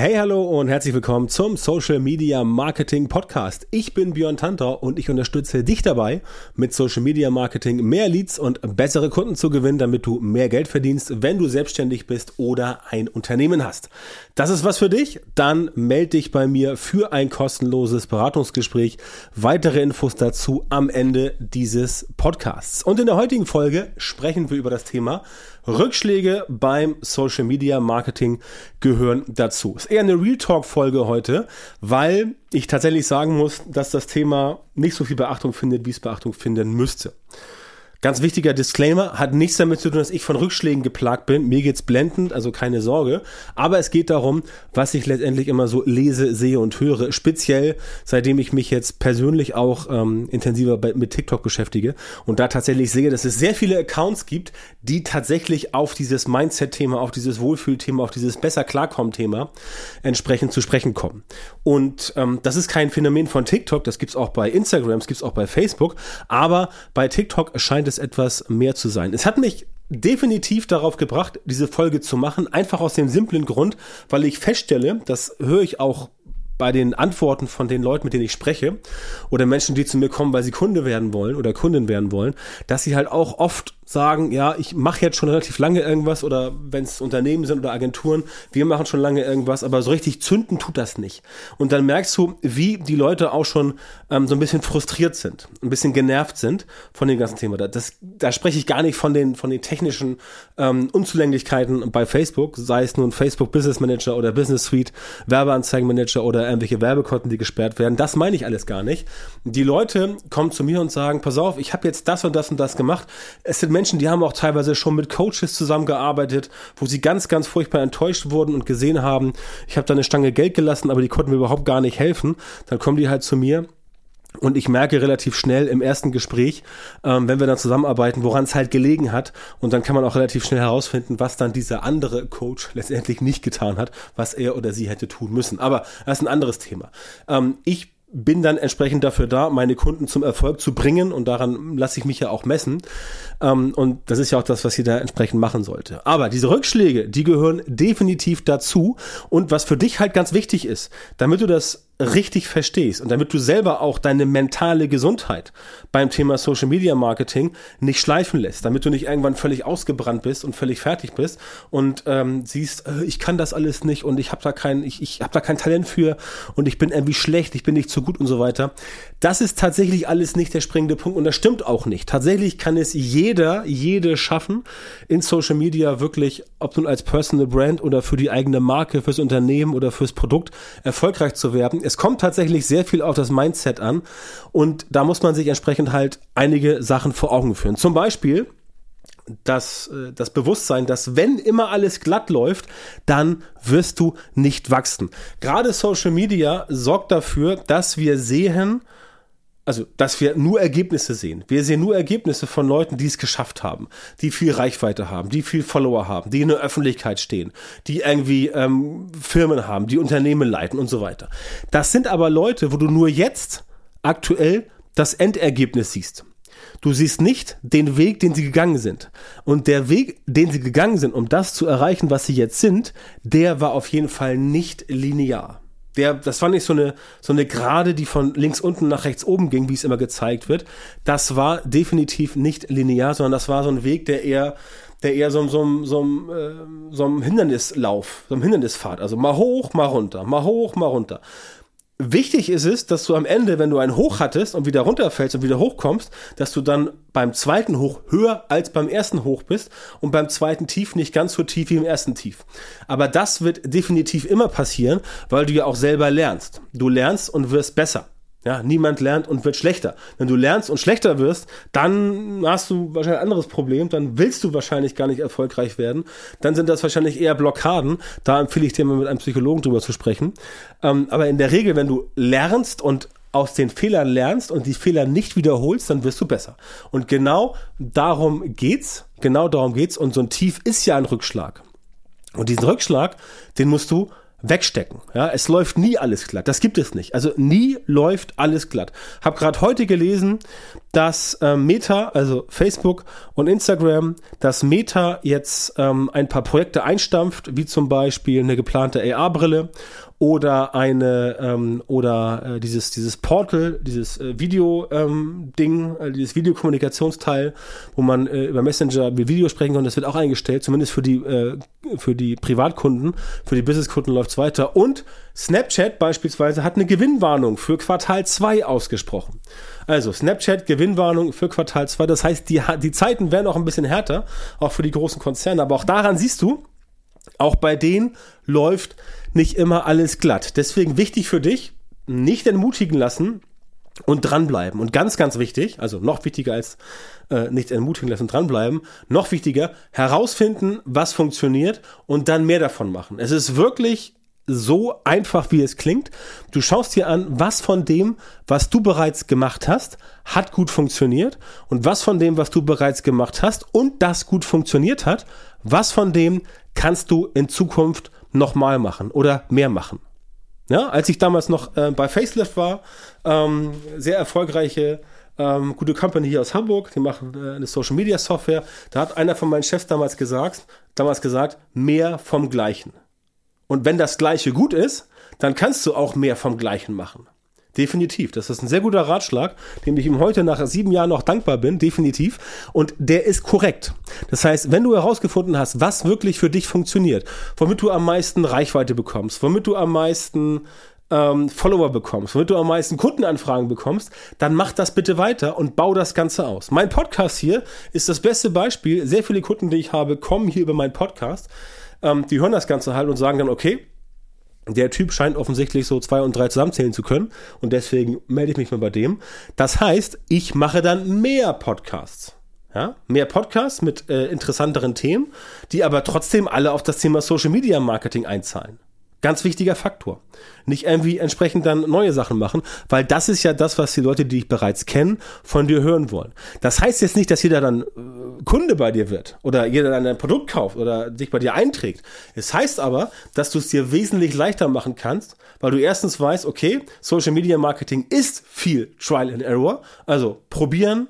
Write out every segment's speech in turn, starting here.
Hey, hallo und herzlich willkommen zum Social Media Marketing Podcast. Ich bin Björn Tanter und ich unterstütze dich dabei, mit Social Media Marketing mehr Leads und bessere Kunden zu gewinnen, damit du mehr Geld verdienst, wenn du selbstständig bist oder ein Unternehmen hast. Das ist was für dich? Dann melde dich bei mir für ein kostenloses Beratungsgespräch. Weitere Infos dazu am Ende dieses Podcasts. Und in der heutigen Folge sprechen wir über das Thema Rückschläge beim Social Media Marketing gehören dazu. Ist eher eine Real Talk Folge heute, weil ich tatsächlich sagen muss, dass das Thema nicht so viel Beachtung findet, wie es Beachtung finden müsste. Ganz wichtiger Disclaimer, hat nichts damit zu tun, dass ich von Rückschlägen geplagt bin. Mir geht's blendend, also keine Sorge. Aber es geht darum, was ich letztendlich immer so lese, sehe und höre. Speziell, seitdem ich mich jetzt persönlich auch ähm, intensiver bei, mit TikTok beschäftige und da tatsächlich sehe, dass es sehr viele Accounts gibt, die tatsächlich auf dieses Mindset-Thema, auf dieses Wohlfühlthema, auf dieses besser klarkommen-Thema entsprechend zu sprechen kommen. Und ähm, das ist kein Phänomen von TikTok, das gibt's auch bei Instagram, das gibt's auch bei Facebook, aber bei TikTok erscheint es etwas mehr zu sein. Es hat mich definitiv darauf gebracht, diese Folge zu machen, einfach aus dem simplen Grund, weil ich feststelle, das höre ich auch bei den Antworten von den Leuten, mit denen ich spreche, oder Menschen, die zu mir kommen, weil sie Kunde werden wollen oder Kundin werden wollen, dass sie halt auch oft sagen, ja, ich mache jetzt schon relativ lange irgendwas oder wenn es Unternehmen sind oder Agenturen, wir machen schon lange irgendwas, aber so richtig zünden tut das nicht. Und dann merkst du, wie die Leute auch schon ähm, so ein bisschen frustriert sind, ein bisschen genervt sind von dem ganzen Thema. Das, da spreche ich gar nicht von den, von den technischen ähm, Unzulänglichkeiten bei Facebook, sei es nun Facebook Business Manager oder Business Suite, Werbeanzeigenmanager oder irgendwelche Werbekonten, die gesperrt werden. Das meine ich alles gar nicht. Die Leute kommen zu mir und sagen, pass auf, ich habe jetzt das und das und das gemacht. Es sind Menschen, die haben auch teilweise schon mit Coaches zusammengearbeitet, wo sie ganz, ganz furchtbar enttäuscht wurden und gesehen haben, ich habe da eine Stange Geld gelassen, aber die konnten mir überhaupt gar nicht helfen. Dann kommen die halt zu mir und ich merke relativ schnell im ersten Gespräch, ähm, wenn wir dann zusammenarbeiten, woran es halt gelegen hat. Und dann kann man auch relativ schnell herausfinden, was dann dieser andere Coach letztendlich nicht getan hat, was er oder sie hätte tun müssen. Aber das ist ein anderes Thema. Ähm, ich bin dann entsprechend dafür da, meine Kunden zum Erfolg zu bringen und daran lasse ich mich ja auch messen. Ähm, und das ist ja auch das, was da entsprechend machen sollte. Aber diese Rückschläge, die gehören definitiv dazu. Und was für dich halt ganz wichtig ist, damit du das richtig verstehst und damit du selber auch deine mentale Gesundheit beim Thema Social Media Marketing nicht schleifen lässt, damit du nicht irgendwann völlig ausgebrannt bist und völlig fertig bist und ähm, siehst, äh, ich kann das alles nicht und ich habe da kein, ich, ich habe da kein Talent für und ich bin irgendwie schlecht, ich bin nicht so gut und so weiter. Das ist tatsächlich alles nicht der springende Punkt und das stimmt auch nicht. Tatsächlich kann es jeder, jede schaffen, in Social Media wirklich, ob nun als Personal Brand oder für die eigene Marke, fürs Unternehmen oder fürs Produkt erfolgreich zu werden es kommt tatsächlich sehr viel auf das Mindset an und da muss man sich entsprechend halt einige Sachen vor Augen führen. Zum Beispiel das, äh, das Bewusstsein, dass wenn immer alles glatt läuft, dann wirst du nicht wachsen. Gerade Social Media sorgt dafür, dass wir sehen, also, dass wir nur Ergebnisse sehen. Wir sehen nur Ergebnisse von Leuten, die es geschafft haben, die viel Reichweite haben, die viel Follower haben, die in der Öffentlichkeit stehen, die irgendwie ähm, Firmen haben, die Unternehmen leiten und so weiter. Das sind aber Leute, wo du nur jetzt aktuell das Endergebnis siehst. Du siehst nicht den Weg, den sie gegangen sind. Und der Weg, den sie gegangen sind, um das zu erreichen, was sie jetzt sind, der war auf jeden Fall nicht linear der, das war nicht so eine, so eine Gerade, die von links unten nach rechts oben ging, wie es immer gezeigt wird. Das war definitiv nicht linear, sondern das war so ein Weg, der eher, der eher so, so, so, äh, so einem Hindernislauf, so einem Hindernisfahrt, also mal hoch, mal runter, mal hoch, mal runter. Wichtig ist es, dass du am Ende, wenn du einen Hoch hattest und wieder runterfällst und wieder hochkommst, dass du dann beim zweiten Hoch höher als beim ersten Hoch bist und beim zweiten Tief nicht ganz so tief wie im ersten Tief. Aber das wird definitiv immer passieren, weil du ja auch selber lernst. Du lernst und wirst besser. Ja, niemand lernt und wird schlechter. Wenn du lernst und schlechter wirst, dann hast du wahrscheinlich ein anderes Problem, dann willst du wahrscheinlich gar nicht erfolgreich werden. Dann sind das wahrscheinlich eher Blockaden. Da empfehle ich dir mal mit einem Psychologen drüber zu sprechen. Ähm, aber in der Regel, wenn du lernst und aus den Fehlern lernst und die Fehler nicht wiederholst, dann wirst du besser. Und genau darum geht's. Genau darum geht's. Und so ein Tief ist ja ein Rückschlag. Und diesen Rückschlag, den musst du wegstecken. Ja, es läuft nie alles glatt. Das gibt es nicht. Also nie läuft alles glatt. Hab gerade heute gelesen, dass äh, Meta, also Facebook und Instagram, dass Meta jetzt ähm, ein paar Projekte einstampft, wie zum Beispiel eine geplante AR-Brille oder eine ähm, oder äh, dieses dieses Portal, dieses äh, Video ähm, äh, dieses Videokommunikationsteil, wo man äh, über Messenger mit Video sprechen kann, das wird auch eingestellt, zumindest für die äh, für die Privatkunden, für die Businesskunden läuft's weiter und Snapchat beispielsweise hat eine Gewinnwarnung für Quartal 2 ausgesprochen. Also Snapchat Gewinnwarnung für Quartal 2, das heißt, die die Zeiten werden auch ein bisschen härter, auch für die großen Konzerne, aber auch daran siehst du, auch bei denen läuft nicht immer alles glatt. Deswegen wichtig für dich, nicht entmutigen lassen und dranbleiben. Und ganz, ganz wichtig, also noch wichtiger als äh, nicht entmutigen lassen, dranbleiben, noch wichtiger, herausfinden, was funktioniert und dann mehr davon machen. Es ist wirklich so einfach, wie es klingt. Du schaust dir an, was von dem, was du bereits gemacht hast, hat gut funktioniert und was von dem, was du bereits gemacht hast und das gut funktioniert hat, was von dem kannst du in Zukunft nochmal machen oder mehr machen. Ja, als ich damals noch äh, bei Facelift war, ähm, sehr erfolgreiche, ähm, gute Company hier aus Hamburg, die machen äh, eine Social Media Software. Da hat einer von meinen Chefs damals gesagt, damals gesagt, mehr vom Gleichen. Und wenn das Gleiche gut ist, dann kannst du auch mehr vom Gleichen machen. Definitiv. Das ist ein sehr guter Ratschlag, dem ich ihm heute nach sieben Jahren noch dankbar bin. Definitiv. Und der ist korrekt. Das heißt, wenn du herausgefunden hast, was wirklich für dich funktioniert, womit du am meisten Reichweite bekommst, womit du am meisten ähm, Follower bekommst, womit du am meisten Kundenanfragen bekommst, dann mach das bitte weiter und bau das Ganze aus. Mein Podcast hier ist das beste Beispiel. Sehr viele Kunden, die ich habe, kommen hier über meinen Podcast. Ähm, die hören das Ganze halt und sagen dann, okay, der Typ scheint offensichtlich so zwei und drei zusammenzählen zu können und deswegen melde ich mich mal bei dem. Das heißt, ich mache dann mehr Podcasts. Ja, mehr Podcasts mit äh, interessanteren Themen, die aber trotzdem alle auf das Thema Social Media Marketing einzahlen. Ganz wichtiger Faktor. Nicht irgendwie entsprechend dann neue Sachen machen, weil das ist ja das, was die Leute, die dich bereits kennen, von dir hören wollen. Das heißt jetzt nicht, dass jeder dann äh, Kunde bei dir wird oder jeder dann dein Produkt kauft oder sich bei dir einträgt. Es heißt aber, dass du es dir wesentlich leichter machen kannst, weil du erstens weißt, okay, Social Media Marketing ist viel Trial and Error. Also probieren,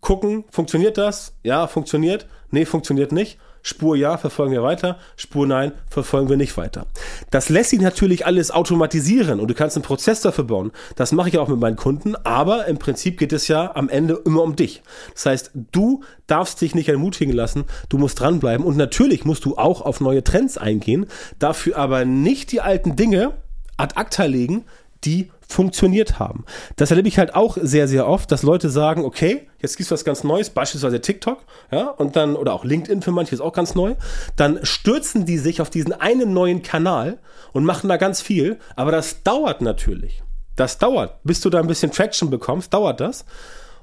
gucken, funktioniert das? Ja, funktioniert. Nee, funktioniert nicht Spur ja, verfolgen wir weiter, Spur nein, verfolgen wir nicht weiter. Das lässt sich natürlich alles automatisieren und du kannst einen Prozess dafür bauen. Das mache ich auch mit meinen Kunden, aber im Prinzip geht es ja am Ende immer um dich. Das heißt, du darfst dich nicht ermutigen lassen, du musst dranbleiben und natürlich musst du auch auf neue Trends eingehen, dafür aber nicht die alten Dinge ad acta legen, die funktioniert haben. Das erlebe ich halt auch sehr, sehr oft, dass Leute sagen, okay, jetzt gibt's was ganz Neues, beispielsweise TikTok, ja, und dann, oder auch LinkedIn für manche ist auch ganz neu, dann stürzen die sich auf diesen einen neuen Kanal und machen da ganz viel, aber das dauert natürlich. Das dauert. Bis du da ein bisschen Traction bekommst, dauert das.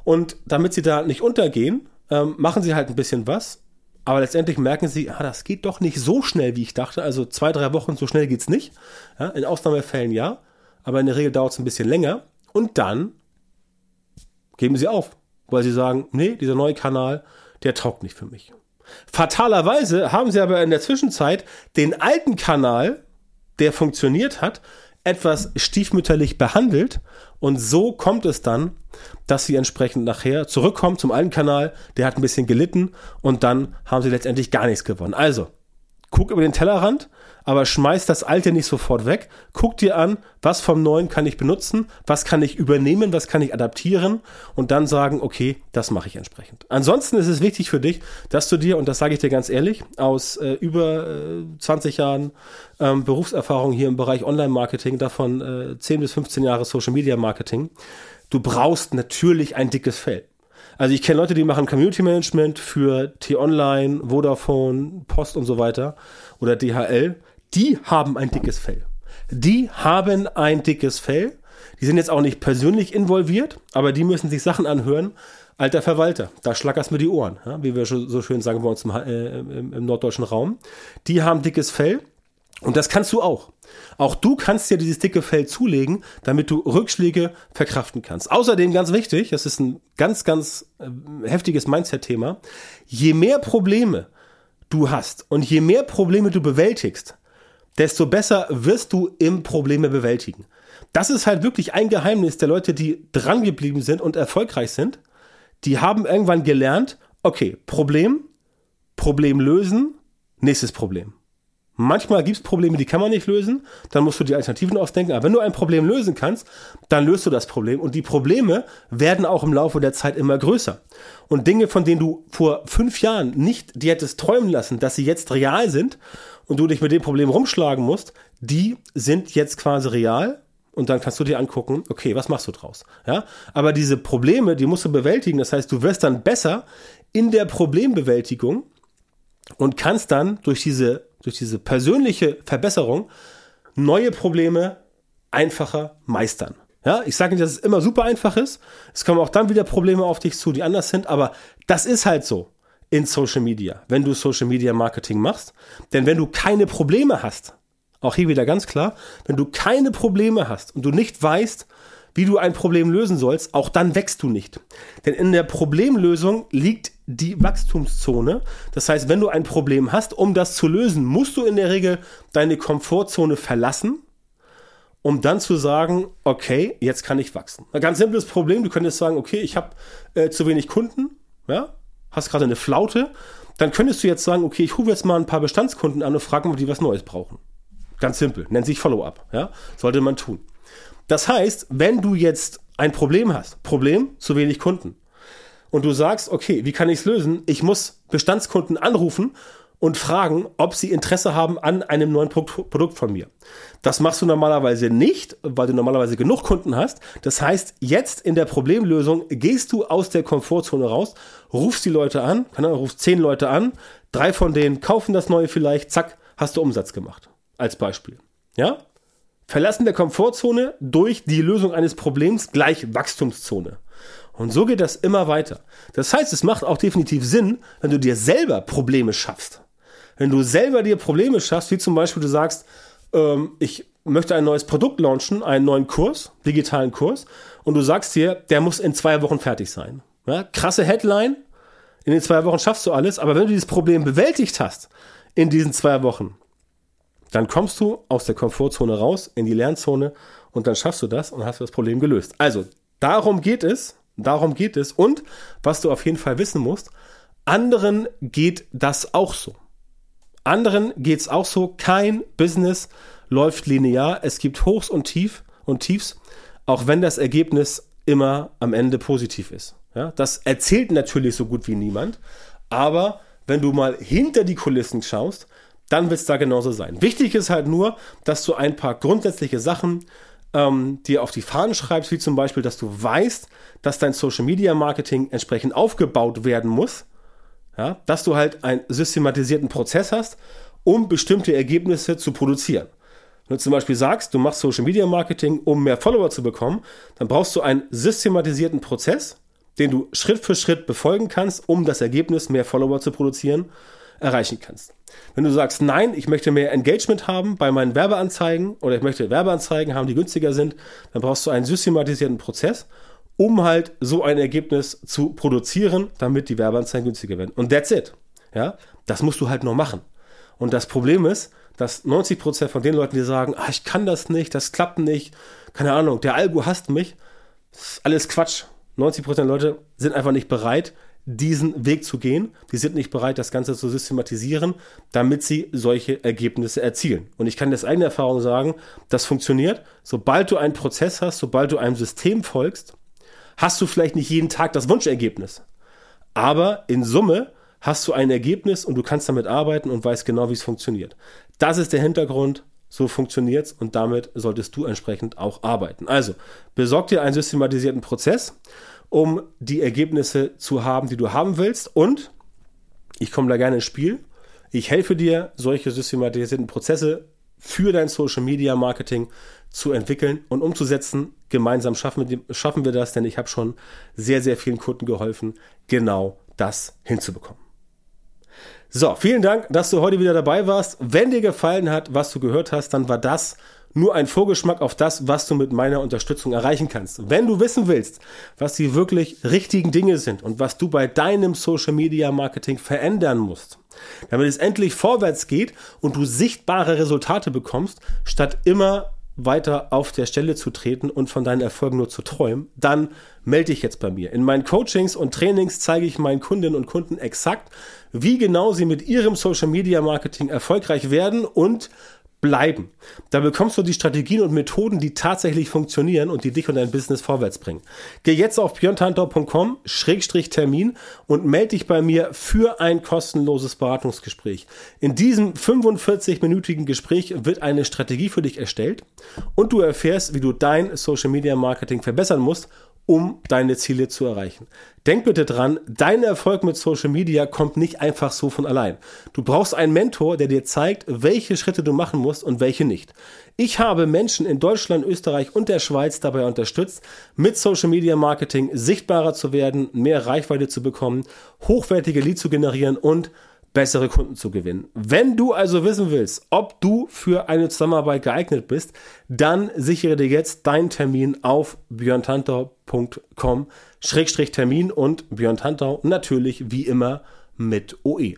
Und damit sie da nicht untergehen, ähm, machen sie halt ein bisschen was. Aber letztendlich merken sie, ah, das geht doch nicht so schnell, wie ich dachte. Also zwei, drei Wochen so schnell geht's nicht. Ja, in Ausnahmefällen ja aber in der Regel dauert es ein bisschen länger. Und dann geben sie auf, weil sie sagen, nee, dieser neue Kanal, der taugt nicht für mich. Fatalerweise haben sie aber in der Zwischenzeit den alten Kanal, der funktioniert hat, etwas stiefmütterlich behandelt und so kommt es dann, dass sie entsprechend nachher zurückkommen zum alten Kanal, der hat ein bisschen gelitten und dann haben sie letztendlich gar nichts gewonnen. Also, guck über den Tellerrand, aber schmeiß das alte nicht sofort weg. Guck dir an, was vom neuen kann ich benutzen, was kann ich übernehmen, was kann ich adaptieren und dann sagen, okay, das mache ich entsprechend. Ansonsten ist es wichtig für dich, dass du dir, und das sage ich dir ganz ehrlich, aus äh, über äh, 20 Jahren ähm, Berufserfahrung hier im Bereich Online-Marketing, davon äh, 10 bis 15 Jahre Social-Media-Marketing, du brauchst natürlich ein dickes Fell. Also ich kenne Leute, die machen Community Management für T-Online, Vodafone, Post und so weiter oder DHL. Die haben ein dickes Fell. Die haben ein dickes Fell. Die sind jetzt auch nicht persönlich involviert, aber die müssen sich Sachen anhören. Alter Verwalter, da schlackerst mir die Ohren, ja, wie wir so schön sagen bei uns im, äh, im, im norddeutschen Raum. Die haben dickes Fell und das kannst du auch. Auch du kannst dir dieses dicke Fell zulegen, damit du Rückschläge verkraften kannst. Außerdem ganz wichtig, das ist ein ganz, ganz äh, heftiges Mindset-Thema, je mehr Probleme du hast und je mehr Probleme du bewältigst, desto besser wirst du im Probleme bewältigen. Das ist halt wirklich ein Geheimnis der Leute, die dran geblieben sind und erfolgreich sind. Die haben irgendwann gelernt, okay, Problem, Problem lösen, nächstes Problem. Manchmal gibt es Probleme, die kann man nicht lösen, dann musst du die Alternativen ausdenken. Aber wenn du ein Problem lösen kannst, dann löst du das Problem. Und die Probleme werden auch im Laufe der Zeit immer größer. Und Dinge, von denen du vor fünf Jahren nicht dir hättest träumen lassen, dass sie jetzt real sind und du dich mit dem Problem rumschlagen musst, die sind jetzt quasi real. Und dann kannst du dir angucken, okay, was machst du draus? Ja, aber diese Probleme, die musst du bewältigen. Das heißt, du wirst dann besser in der Problembewältigung und kannst dann durch diese, durch diese persönliche Verbesserung neue Probleme einfacher meistern. Ja, ich sage nicht, dass es immer super einfach ist. Es kommen auch dann wieder Probleme auf dich zu, die anders sind, aber das ist halt so in Social Media, wenn du Social Media Marketing machst. Denn wenn du keine Probleme hast, auch hier wieder ganz klar, wenn du keine Probleme hast und du nicht weißt, wie du ein Problem lösen sollst, auch dann wächst du nicht. Denn in der Problemlösung liegt die Wachstumszone. Das heißt, wenn du ein Problem hast, um das zu lösen, musst du in der Regel deine Komfortzone verlassen, um dann zu sagen, okay, jetzt kann ich wachsen. Ein ganz simples Problem, du könntest sagen, okay, ich habe äh, zu wenig Kunden, ja, hast gerade eine Flaute, dann könntest du jetzt sagen, okay, ich rufe jetzt mal ein paar Bestandskunden an und frage mal, ob die was Neues brauchen. Ganz simpel, nennt sich Follow-up, ja, sollte man tun. Das heißt, wenn du jetzt ein Problem hast, Problem, zu wenig Kunden, und du sagst, okay, wie kann ich es lösen? Ich muss Bestandskunden anrufen und fragen, ob sie Interesse haben an einem neuen Produkt von mir. Das machst du normalerweise nicht, weil du normalerweise genug Kunden hast. Das heißt, jetzt in der Problemlösung gehst du aus der Komfortzone raus, rufst die Leute an, rufst zehn Leute an, drei von denen kaufen das neue vielleicht, zack, hast du Umsatz gemacht. Als Beispiel. Ja? Verlassen der Komfortzone durch die Lösung eines Problems gleich Wachstumszone. Und so geht das immer weiter. Das heißt, es macht auch definitiv Sinn, wenn du dir selber Probleme schaffst. Wenn du selber dir Probleme schaffst, wie zum Beispiel du sagst, ähm, ich möchte ein neues Produkt launchen, einen neuen Kurs, digitalen Kurs, und du sagst dir, der muss in zwei Wochen fertig sein. Ja, krasse Headline, in den zwei Wochen schaffst du alles, aber wenn du dieses Problem bewältigt hast in diesen zwei Wochen, dann kommst du aus der Komfortzone raus in die Lernzone und dann schaffst du das und hast das Problem gelöst. Also, darum geht es, darum geht es und was du auf jeden Fall wissen musst, anderen geht das auch so. Anderen geht es auch so, kein Business läuft linear, es gibt Hochs und Tief und Tiefs, auch wenn das Ergebnis immer am Ende positiv ist. Ja, das erzählt natürlich so gut wie niemand, aber wenn du mal hinter die Kulissen schaust, dann wird es da genauso sein. Wichtig ist halt nur, dass du ein paar grundsätzliche Sachen ähm, dir auf die Fahnen schreibst, wie zum Beispiel, dass du weißt, dass dein Social Media Marketing entsprechend aufgebaut werden muss. Ja, dass du halt einen systematisierten Prozess hast, um bestimmte Ergebnisse zu produzieren. Wenn du zum Beispiel sagst, du machst Social Media Marketing, um mehr Follower zu bekommen, dann brauchst du einen systematisierten Prozess, den du Schritt für Schritt befolgen kannst, um das Ergebnis, mehr Follower zu produzieren erreichen kannst. Wenn du sagst, nein, ich möchte mehr Engagement haben bei meinen Werbeanzeigen oder ich möchte Werbeanzeigen haben, die günstiger sind, dann brauchst du einen systematisierten Prozess, um halt so ein Ergebnis zu produzieren, damit die Werbeanzeigen günstiger werden. Und that's it. Ja, das musst du halt nur machen. Und das Problem ist, dass 90% von den Leuten, die sagen, ah, ich kann das nicht, das klappt nicht, keine Ahnung, der Algo hasst mich, das ist alles Quatsch. 90% der Leute sind einfach nicht bereit, diesen Weg zu gehen. Die sind nicht bereit, das Ganze zu systematisieren, damit sie solche Ergebnisse erzielen. Und ich kann aus eigener Erfahrung sagen, das funktioniert. Sobald du einen Prozess hast, sobald du einem System folgst, hast du vielleicht nicht jeden Tag das Wunschergebnis. Aber in Summe hast du ein Ergebnis und du kannst damit arbeiten und weißt genau, wie es funktioniert. Das ist der Hintergrund. So funktioniert es und damit solltest du entsprechend auch arbeiten. Also, besorg dir einen systematisierten Prozess um die Ergebnisse zu haben, die du haben willst. Und ich komme da gerne ins Spiel. Ich helfe dir, solche systematisierten Prozesse für dein Social Media Marketing zu entwickeln und umzusetzen. Gemeinsam schaffen wir, schaffen wir das, denn ich habe schon sehr, sehr vielen Kunden geholfen, genau das hinzubekommen. So, vielen Dank, dass du heute wieder dabei warst. Wenn dir gefallen hat, was du gehört hast, dann war das nur ein Vorgeschmack auf das, was du mit meiner Unterstützung erreichen kannst. Wenn du wissen willst, was die wirklich richtigen Dinge sind und was du bei deinem Social Media Marketing verändern musst, damit es endlich vorwärts geht und du sichtbare Resultate bekommst, statt immer weiter auf der Stelle zu treten und von deinen Erfolgen nur zu träumen, dann melde dich jetzt bei mir. In meinen Coachings und Trainings zeige ich meinen Kundinnen und Kunden exakt, wie genau sie mit ihrem Social Media Marketing erfolgreich werden und bleiben. Da bekommst du die Strategien und Methoden, die tatsächlich funktionieren und die dich und dein Business vorwärts bringen. Geh jetzt auf björntantor.com-termin und melde dich bei mir für ein kostenloses Beratungsgespräch. In diesem 45-minütigen Gespräch wird eine Strategie für dich erstellt und du erfährst, wie du dein Social Media Marketing verbessern musst, um deine Ziele zu erreichen. Denk bitte dran, dein Erfolg mit Social Media kommt nicht einfach so von allein. Du brauchst einen Mentor, der dir zeigt, welche Schritte du machen musst und welche nicht. Ich habe Menschen in Deutschland, Österreich und der Schweiz dabei unterstützt, mit Social Media Marketing sichtbarer zu werden, mehr Reichweite zu bekommen, hochwertige Leads zu generieren und bessere Kunden zu gewinnen. Wenn du also wissen willst, ob du für eine Zusammenarbeit geeignet bist, dann sichere dir jetzt deinen Termin auf björntantau.com Termin und Björn Tantau natürlich wie immer mit OE.